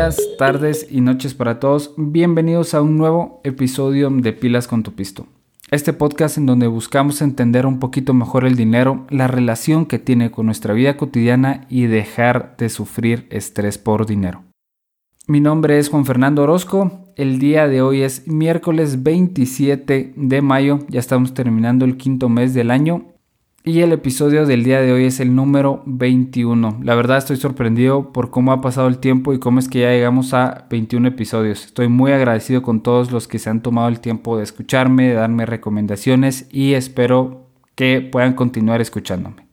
días, tardes y noches para todos. Bienvenidos a un nuevo episodio de Pilas con tu Pisto. Este podcast en donde buscamos entender un poquito mejor el dinero, la relación que tiene con nuestra vida cotidiana y dejar de sufrir estrés por dinero. Mi nombre es Juan Fernando Orozco. El día de hoy es miércoles 27 de mayo. Ya estamos terminando el quinto mes del año y el episodio del día de hoy es el número 21. La verdad estoy sorprendido por cómo ha pasado el tiempo y cómo es que ya llegamos a 21 episodios. Estoy muy agradecido con todos los que se han tomado el tiempo de escucharme, de darme recomendaciones y espero que puedan continuar escuchándome.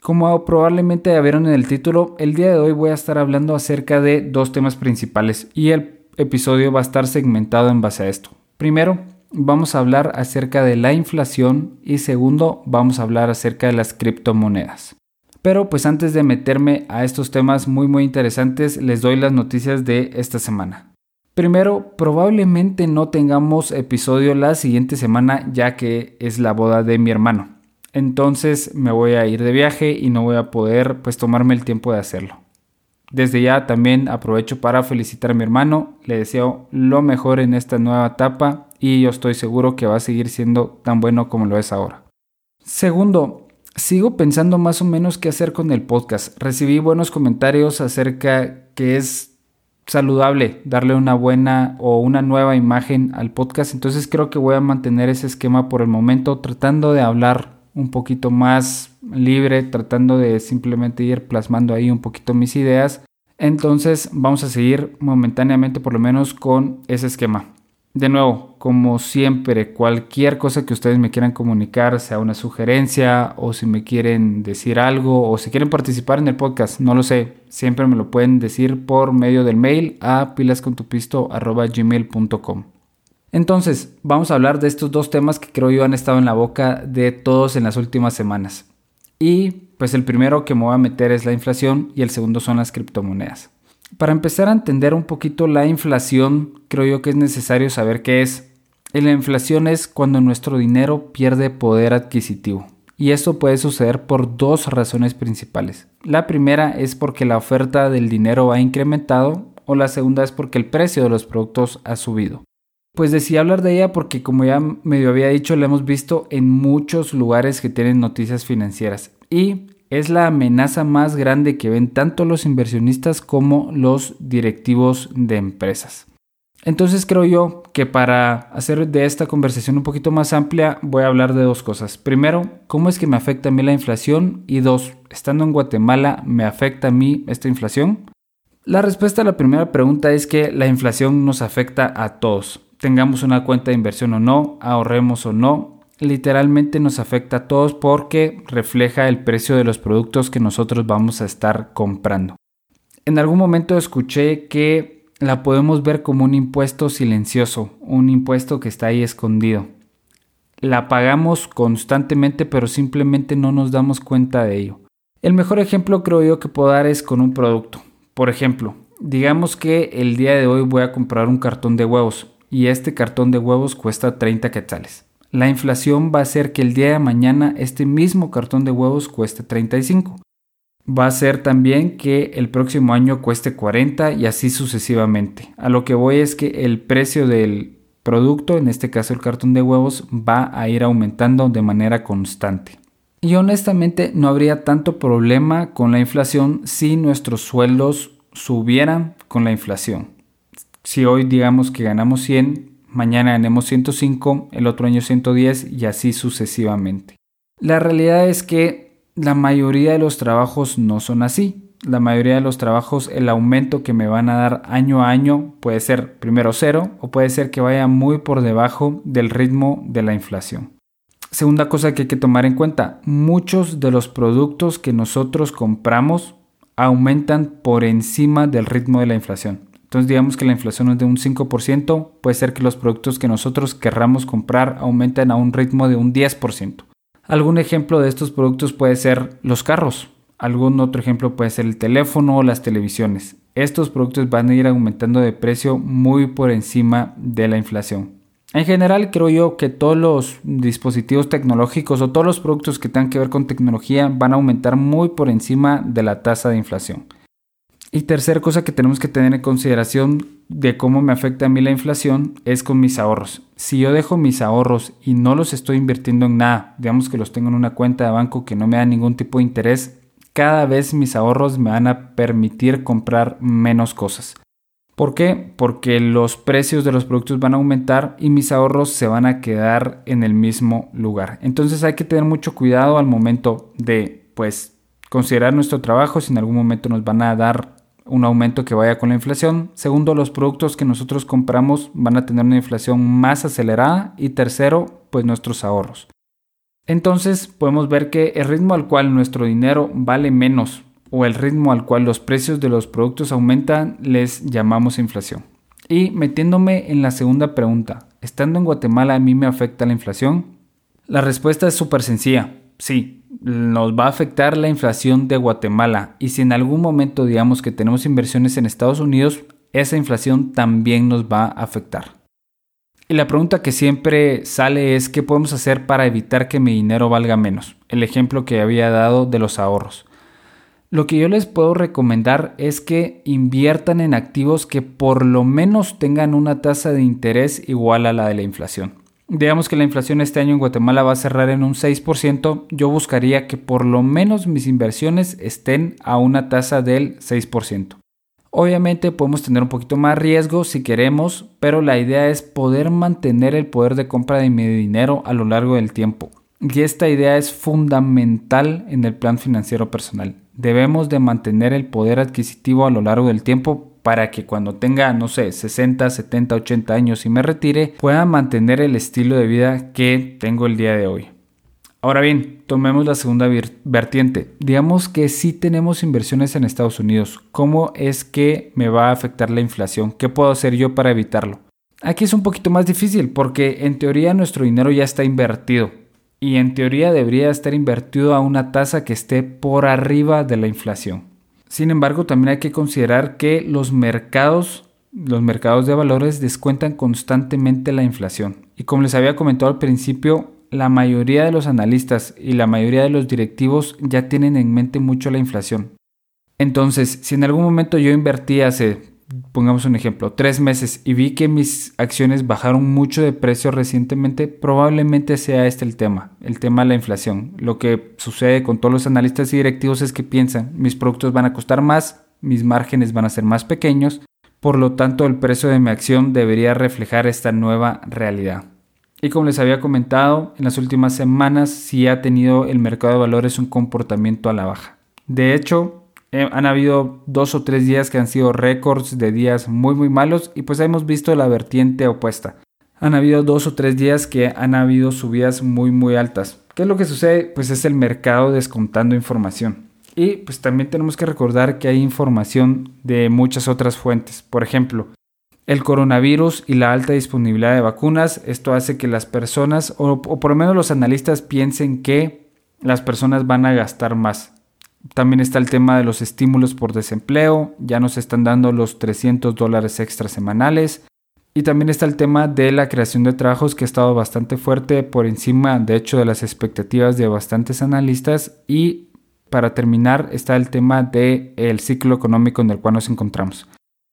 Como probablemente ya vieron en el título, el día de hoy voy a estar hablando acerca de dos temas principales y el episodio va a estar segmentado en base a esto. Primero, vamos a hablar acerca de la inflación y segundo vamos a hablar acerca de las criptomonedas. Pero pues antes de meterme a estos temas muy muy interesantes les doy las noticias de esta semana. Primero, probablemente no tengamos episodio la siguiente semana ya que es la boda de mi hermano. Entonces me voy a ir de viaje y no voy a poder pues tomarme el tiempo de hacerlo. Desde ya también aprovecho para felicitar a mi hermano, le deseo lo mejor en esta nueva etapa y yo estoy seguro que va a seguir siendo tan bueno como lo es ahora. Segundo, sigo pensando más o menos qué hacer con el podcast. Recibí buenos comentarios acerca que es saludable darle una buena o una nueva imagen al podcast, entonces creo que voy a mantener ese esquema por el momento tratando de hablar un poquito más libre, tratando de simplemente ir plasmando ahí un poquito mis ideas. Entonces vamos a seguir momentáneamente por lo menos con ese esquema. De nuevo, como siempre, cualquier cosa que ustedes me quieran comunicar, sea una sugerencia o si me quieren decir algo o si quieren participar en el podcast, no lo sé, siempre me lo pueden decir por medio del mail a pilascontupisto.gmail.com. Entonces, vamos a hablar de estos dos temas que creo yo han estado en la boca de todos en las últimas semanas. Y pues el primero que me voy a meter es la inflación y el segundo son las criptomonedas. Para empezar a entender un poquito la inflación, creo yo que es necesario saber qué es. la inflación es cuando nuestro dinero pierde poder adquisitivo. Y esto puede suceder por dos razones principales. La primera es porque la oferta del dinero ha incrementado o la segunda es porque el precio de los productos ha subido. Pues decidí hablar de ella porque como ya medio había dicho, la hemos visto en muchos lugares que tienen noticias financieras. Y es la amenaza más grande que ven tanto los inversionistas como los directivos de empresas. Entonces creo yo que para hacer de esta conversación un poquito más amplia voy a hablar de dos cosas. Primero, cómo es que me afecta a mí la inflación y dos, estando en Guatemala, ¿me afecta a mí esta inflación? La respuesta a la primera pregunta es que la inflación nos afecta a todos. Tengamos una cuenta de inversión o no, ahorremos o no, literalmente nos afecta a todos porque refleja el precio de los productos que nosotros vamos a estar comprando. En algún momento escuché que la podemos ver como un impuesto silencioso, un impuesto que está ahí escondido. La pagamos constantemente pero simplemente no nos damos cuenta de ello. El mejor ejemplo creo yo que puedo dar es con un producto. Por ejemplo, digamos que el día de hoy voy a comprar un cartón de huevos y este cartón de huevos cuesta 30 quetzales. La inflación va a hacer que el día de mañana este mismo cartón de huevos cueste 35. Va a ser también que el próximo año cueste 40 y así sucesivamente. A lo que voy es que el precio del producto, en este caso el cartón de huevos, va a ir aumentando de manera constante. Y honestamente no habría tanto problema con la inflación si nuestros sueldos subieran con la inflación. Si hoy digamos que ganamos 100, mañana ganemos 105, el otro año 110 y así sucesivamente. La realidad es que la mayoría de los trabajos no son así. La mayoría de los trabajos el aumento que me van a dar año a año puede ser primero cero o puede ser que vaya muy por debajo del ritmo de la inflación. Segunda cosa que hay que tomar en cuenta, muchos de los productos que nosotros compramos aumentan por encima del ritmo de la inflación. Entonces digamos que la inflación es de un 5%, puede ser que los productos que nosotros querramos comprar aumenten a un ritmo de un 10%. Algún ejemplo de estos productos puede ser los carros, algún otro ejemplo puede ser el teléfono o las televisiones. Estos productos van a ir aumentando de precio muy por encima de la inflación. En general creo yo que todos los dispositivos tecnológicos o todos los productos que tengan que ver con tecnología van a aumentar muy por encima de la tasa de inflación. Y tercera cosa que tenemos que tener en consideración de cómo me afecta a mí la inflación es con mis ahorros. Si yo dejo mis ahorros y no los estoy invirtiendo en nada, digamos que los tengo en una cuenta de banco que no me da ningún tipo de interés, cada vez mis ahorros me van a permitir comprar menos cosas. ¿Por qué? Porque los precios de los productos van a aumentar y mis ahorros se van a quedar en el mismo lugar. Entonces hay que tener mucho cuidado al momento de, pues, considerar nuestro trabajo si en algún momento nos van a dar un aumento que vaya con la inflación. Segundo, los productos que nosotros compramos van a tener una inflación más acelerada. Y tercero, pues nuestros ahorros. Entonces podemos ver que el ritmo al cual nuestro dinero vale menos o el ritmo al cual los precios de los productos aumentan les llamamos inflación. Y metiéndome en la segunda pregunta, ¿estando en Guatemala a mí me afecta la inflación? La respuesta es súper sencilla, sí, nos va a afectar la inflación de Guatemala y si en algún momento digamos que tenemos inversiones en Estados Unidos, esa inflación también nos va a afectar. Y la pregunta que siempre sale es ¿qué podemos hacer para evitar que mi dinero valga menos? El ejemplo que había dado de los ahorros. Lo que yo les puedo recomendar es que inviertan en activos que por lo menos tengan una tasa de interés igual a la de la inflación digamos que la inflación este año en Guatemala va a cerrar en un 6%, yo buscaría que por lo menos mis inversiones estén a una tasa del 6%. Obviamente podemos tener un poquito más riesgo si queremos, pero la idea es poder mantener el poder de compra de mi dinero a lo largo del tiempo. Y esta idea es fundamental en el plan financiero personal. Debemos de mantener el poder adquisitivo a lo largo del tiempo para que cuando tenga, no sé, 60, 70, 80 años y me retire, pueda mantener el estilo de vida que tengo el día de hoy. Ahora bien, tomemos la segunda vertiente. Digamos que si tenemos inversiones en Estados Unidos. ¿Cómo es que me va a afectar la inflación? ¿Qué puedo hacer yo para evitarlo? Aquí es un poquito más difícil porque en teoría nuestro dinero ya está invertido y en teoría debería estar invertido a una tasa que esté por arriba de la inflación. Sin embargo, también hay que considerar que los mercados, los mercados de valores descuentan constantemente la inflación. Y como les había comentado al principio, la mayoría de los analistas y la mayoría de los directivos ya tienen en mente mucho la inflación. Entonces, si en algún momento yo invertí hace pongamos un ejemplo, tres meses y vi que mis acciones bajaron mucho de precio recientemente, probablemente sea este el tema, el tema de la inflación. Lo que sucede con todos los analistas y directivos es que piensan, mis productos van a costar más, mis márgenes van a ser más pequeños, por lo tanto el precio de mi acción debería reflejar esta nueva realidad. Y como les había comentado, en las últimas semanas sí ha tenido el mercado de valores un comportamiento a la baja. De hecho, eh, han habido dos o tres días que han sido récords de días muy muy malos y pues hemos visto la vertiente opuesta. Han habido dos o tres días que han habido subidas muy muy altas. ¿Qué es lo que sucede? Pues es el mercado descontando información. Y pues también tenemos que recordar que hay información de muchas otras fuentes. Por ejemplo, el coronavirus y la alta disponibilidad de vacunas. Esto hace que las personas, o, o por lo menos los analistas, piensen que las personas van a gastar más. También está el tema de los estímulos por desempleo, ya nos están dando los 300 dólares extra semanales. Y también está el tema de la creación de trabajos que ha estado bastante fuerte por encima, de hecho, de las expectativas de bastantes analistas. Y para terminar está el tema del el ciclo económico en el cual nos encontramos.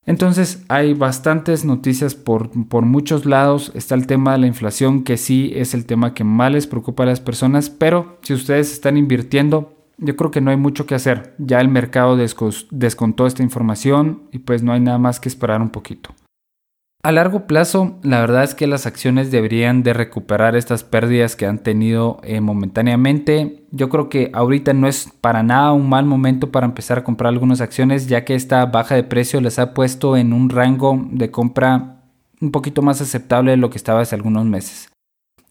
Entonces hay bastantes noticias por, por, muchos lados. Está el tema de la inflación, que sí es el tema que más les preocupa a las personas, pero si ustedes están invirtiendo, yo creo que no hay mucho que hacer. Ya el mercado descontó esta información y pues no hay nada más que esperar un poquito. A largo plazo, la verdad es que las acciones deberían de recuperar estas pérdidas que han tenido eh, momentáneamente. Yo creo que ahorita no es para nada un mal momento para empezar a comprar algunas acciones, ya que esta baja de precio les ha puesto en un rango de compra un poquito más aceptable de lo que estaba hace algunos meses.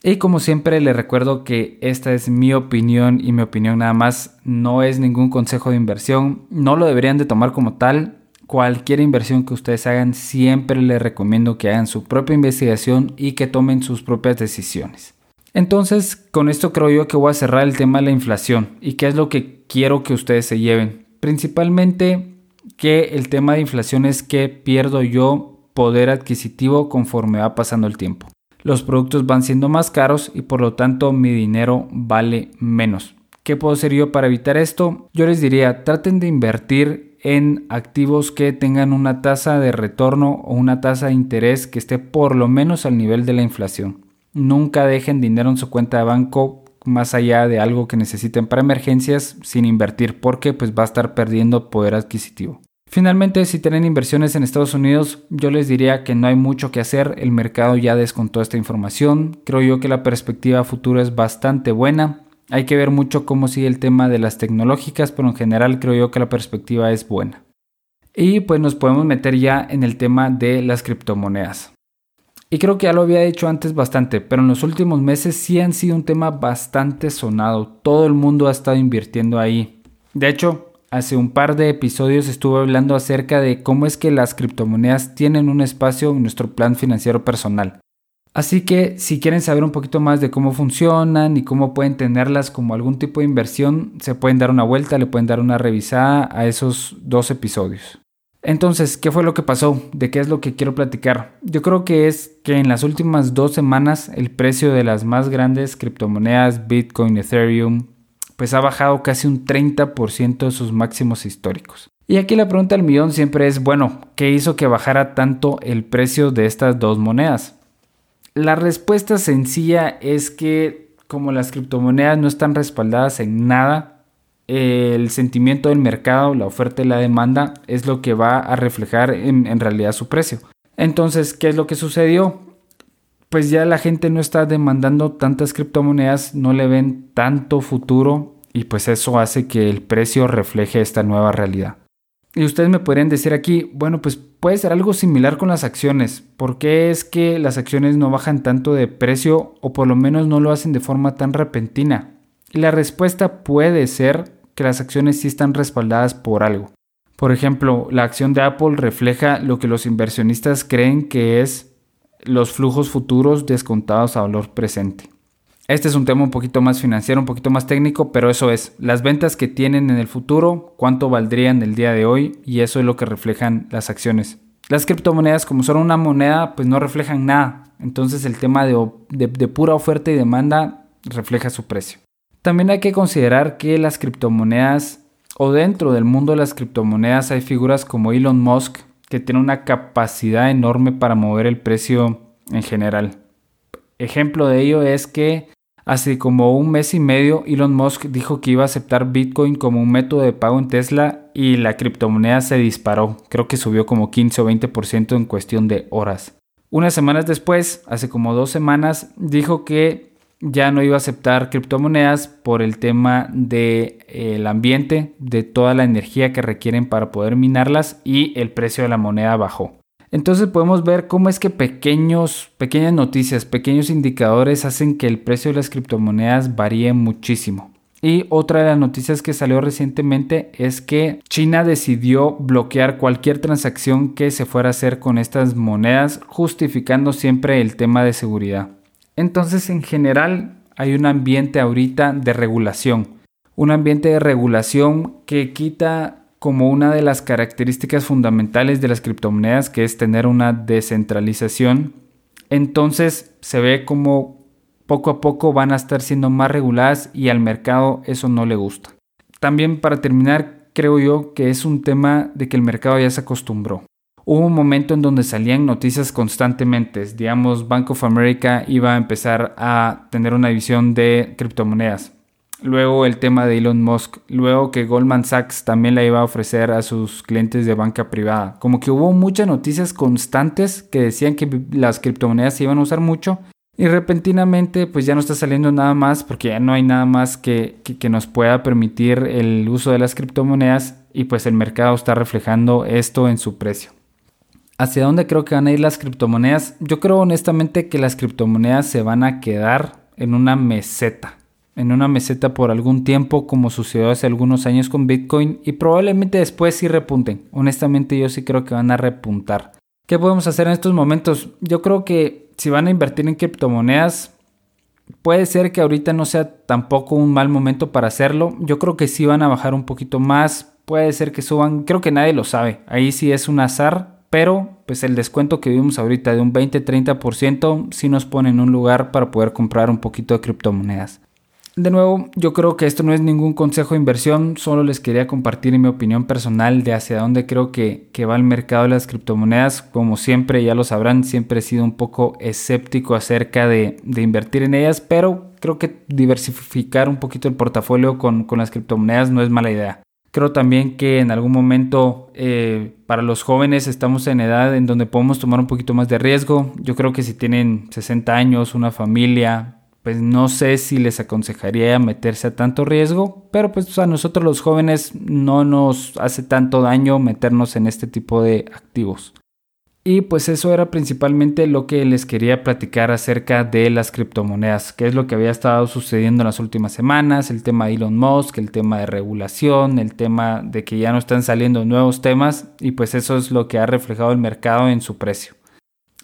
Y como siempre les recuerdo que esta es mi opinión y mi opinión nada más no es ningún consejo de inversión, no lo deberían de tomar como tal. Cualquier inversión que ustedes hagan siempre les recomiendo que hagan su propia investigación y que tomen sus propias decisiones. Entonces, con esto creo yo que voy a cerrar el tema de la inflación y qué es lo que quiero que ustedes se lleven. Principalmente que el tema de inflación es que pierdo yo poder adquisitivo conforme va pasando el tiempo los productos van siendo más caros y por lo tanto mi dinero vale menos. ¿Qué puedo hacer yo para evitar esto? Yo les diría, traten de invertir en activos que tengan una tasa de retorno o una tasa de interés que esté por lo menos al nivel de la inflación. Nunca dejen dinero en su cuenta de banco más allá de algo que necesiten para emergencias sin invertir porque pues va a estar perdiendo poder adquisitivo. Finalmente, si tienen inversiones en Estados Unidos, yo les diría que no hay mucho que hacer, el mercado ya descontó esta información, creo yo que la perspectiva futura es bastante buena, hay que ver mucho cómo sigue el tema de las tecnológicas, pero en general creo yo que la perspectiva es buena. Y pues nos podemos meter ya en el tema de las criptomonedas. Y creo que ya lo había dicho antes bastante, pero en los últimos meses sí han sido un tema bastante sonado. Todo el mundo ha estado invirtiendo ahí. De hecho, hace un par de episodios estuve hablando acerca de cómo es que las criptomonedas tienen un espacio en nuestro plan financiero personal. Así que si quieren saber un poquito más de cómo funcionan y cómo pueden tenerlas como algún tipo de inversión, se pueden dar una vuelta, le pueden dar una revisada a esos dos episodios. Entonces, ¿qué fue lo que pasó? ¿De qué es lo que quiero platicar? Yo creo que es que en las últimas dos semanas el precio de las más grandes criptomonedas, Bitcoin, Ethereum, pues ha bajado casi un 30% de sus máximos históricos. Y aquí la pregunta del millón siempre es, bueno, ¿qué hizo que bajara tanto el precio de estas dos monedas? La respuesta sencilla es que como las criptomonedas no están respaldadas en nada, el sentimiento del mercado, la oferta y la demanda es lo que va a reflejar en, en, realidad su precio. Entonces, ¿qué es lo que sucedió? Pues ya la gente no está demandando tantas criptomonedas, no le ven tanto futuro y pues eso hace que el precio refleje esta nueva realidad. Y ustedes me podrían decir aquí, bueno, pues puede ser algo similar con las acciones. ¿Por qué es que las acciones no bajan tanto de precio o por lo menos no lo hacen de forma tan repentina? Y la respuesta puede ser que las acciones sí están respaldadas por algo. Por ejemplo, la acción de Apple refleja lo que los inversionistas creen que es los flujos futuros descontados a valor presente. Este es un tema un poquito más financiero, un poquito más técnico, pero eso es, las ventas que tienen en el futuro, cuánto valdrían el día de hoy y eso es lo que reflejan las acciones. Las criptomonedas como son una moneda pues no reflejan nada, entonces el tema de, de pura oferta y demanda refleja su precio. También hay que considerar que las criptomonedas o dentro del mundo de las criptomonedas hay figuras como Elon Musk que tiene una capacidad enorme para mover el precio en general. Ejemplo de ello es que Hace como un mes y medio Elon Musk dijo que iba a aceptar Bitcoin como un método de pago en Tesla y la criptomoneda se disparó. Creo que subió como 15 o 20% en cuestión de horas. Unas semanas después, hace como dos semanas, dijo que ya no iba a aceptar criptomonedas por el tema del de, eh, ambiente, de toda la energía que requieren para poder minarlas y el precio de la moneda bajó. Entonces podemos ver cómo es que pequeños, pequeñas noticias, pequeños indicadores hacen que el precio de las criptomonedas varíe muchísimo. Y otra de las noticias que salió recientemente es que China decidió bloquear cualquier transacción que se fuera a hacer con estas monedas, justificando siempre el tema de seguridad. Entonces, en general, hay un ambiente ahorita de regulación. Un ambiente de regulación que quita como una de las características fundamentales de las criptomonedas, que es tener una descentralización. Entonces se ve como poco a poco van a estar siendo más reguladas y al mercado eso no le gusta. También para terminar, creo yo que es un tema de que el mercado ya se acostumbró. Hubo un momento en donde salían noticias constantemente, digamos, Bank of America iba a empezar a tener una división de criptomonedas Luego el tema de Elon Musk, luego que Goldman Sachs también la iba a ofrecer a sus clientes de banca privada. Como que hubo muchas noticias constantes que decían que las criptomonedas se iban a usar mucho y repentinamente pues ya no está saliendo nada más porque ya no hay nada más que, que, nos pueda permitir el uso de las criptomonedas y pues el mercado está reflejando esto en su precio. ¿Hacia dónde creo que van a ir las criptomonedas? Yo creo honestamente que las criptomonedas se van a quedar en una meseta en una meseta por algún tiempo como sucedió hace algunos años con Bitcoin y probablemente después sí repunten. Honestamente yo sí creo que van a repuntar. ¿Qué podemos hacer en estos momentos? Yo creo que si van a invertir en criptomonedas, puede ser que ahorita no sea tampoco un mal momento para hacerlo. Yo creo que sí van a bajar un poquito más. Puede ser que suban, creo que nadie lo sabe. Ahí sí es un azar, pero pues el descuento que vimos ahorita de un 20-30% sí nos pone en un lugar para poder comprar un poquito de criptomonedas. De nuevo, yo creo que esto no es ningún consejo de inversión, solo les quería compartir mi opinión personal de hacia dónde creo que, va el mercado de las criptomonedas. Como siempre, ya lo sabrán, siempre he sido un poco escéptico acerca de, invertir en ellas, pero creo que diversificar un poquito el portafolio con, las criptomonedas no es mala idea. Creo también que en algún momento eh, para los jóvenes estamos en edad en donde podemos tomar un poquito más de riesgo. Yo creo que si tienen 60 años, una familia, pues no sé si les aconsejaría meterse a tanto riesgo, pero pues a nosotros los jóvenes no nos hace tanto daño meternos en este tipo de activos. Y pues eso era principalmente lo que les quería platicar acerca de las criptomonedas, que es lo que había estado sucediendo en las últimas semanas, el tema de Elon Musk, el tema de regulación, el tema de que ya no están saliendo nuevos temas y pues eso es lo que ha reflejado el mercado en su precio.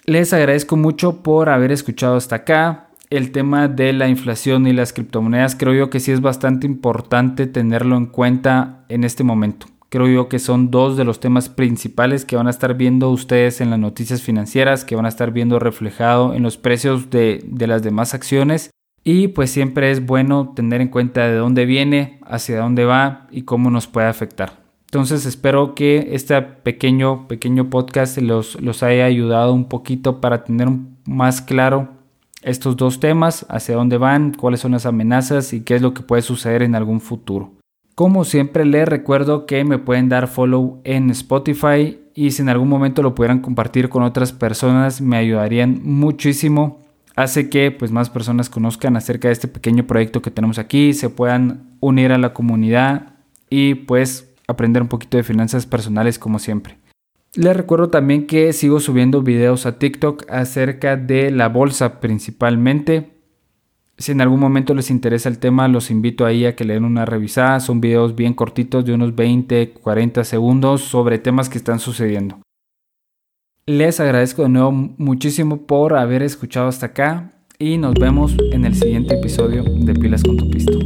Les agradezco mucho por haber escuchado hasta acá el tema de la inflación y las criptomonedas creo yo que sí es bastante importante tenerlo en cuenta en este momento. Creo yo que son dos de los temas principales que van a estar viendo ustedes en las noticias financieras, que van a estar viendo reflejado en los precios de, de las demás acciones. Y pues siempre es bueno tener en cuenta de dónde viene, hacia dónde va y cómo nos puede afectar. Entonces espero que este pequeño, pequeño podcast los, los haya ayudado un poquito para tener más claro estos dos temas, hacia dónde van, cuáles son las amenazas y qué es lo que puede suceder en algún futuro. Como siempre les recuerdo que me pueden dar follow en Spotify y si en algún momento lo pudieran compartir con otras personas me ayudarían muchísimo. Hace que pues más personas conozcan acerca de este pequeño proyecto que tenemos aquí, se puedan unir a la comunidad y pues aprender un poquito de finanzas personales como siempre. Les recuerdo también que sigo subiendo videos a TikTok acerca de la bolsa principalmente. Si en algún momento les interesa el tema, los invito ahí a que le den una revisada. Son videos bien cortitos de unos 20, 40 segundos sobre temas que están sucediendo. Les agradezco de nuevo muchísimo por haber escuchado hasta acá y nos vemos en el siguiente episodio de Pilas con tu Pisto.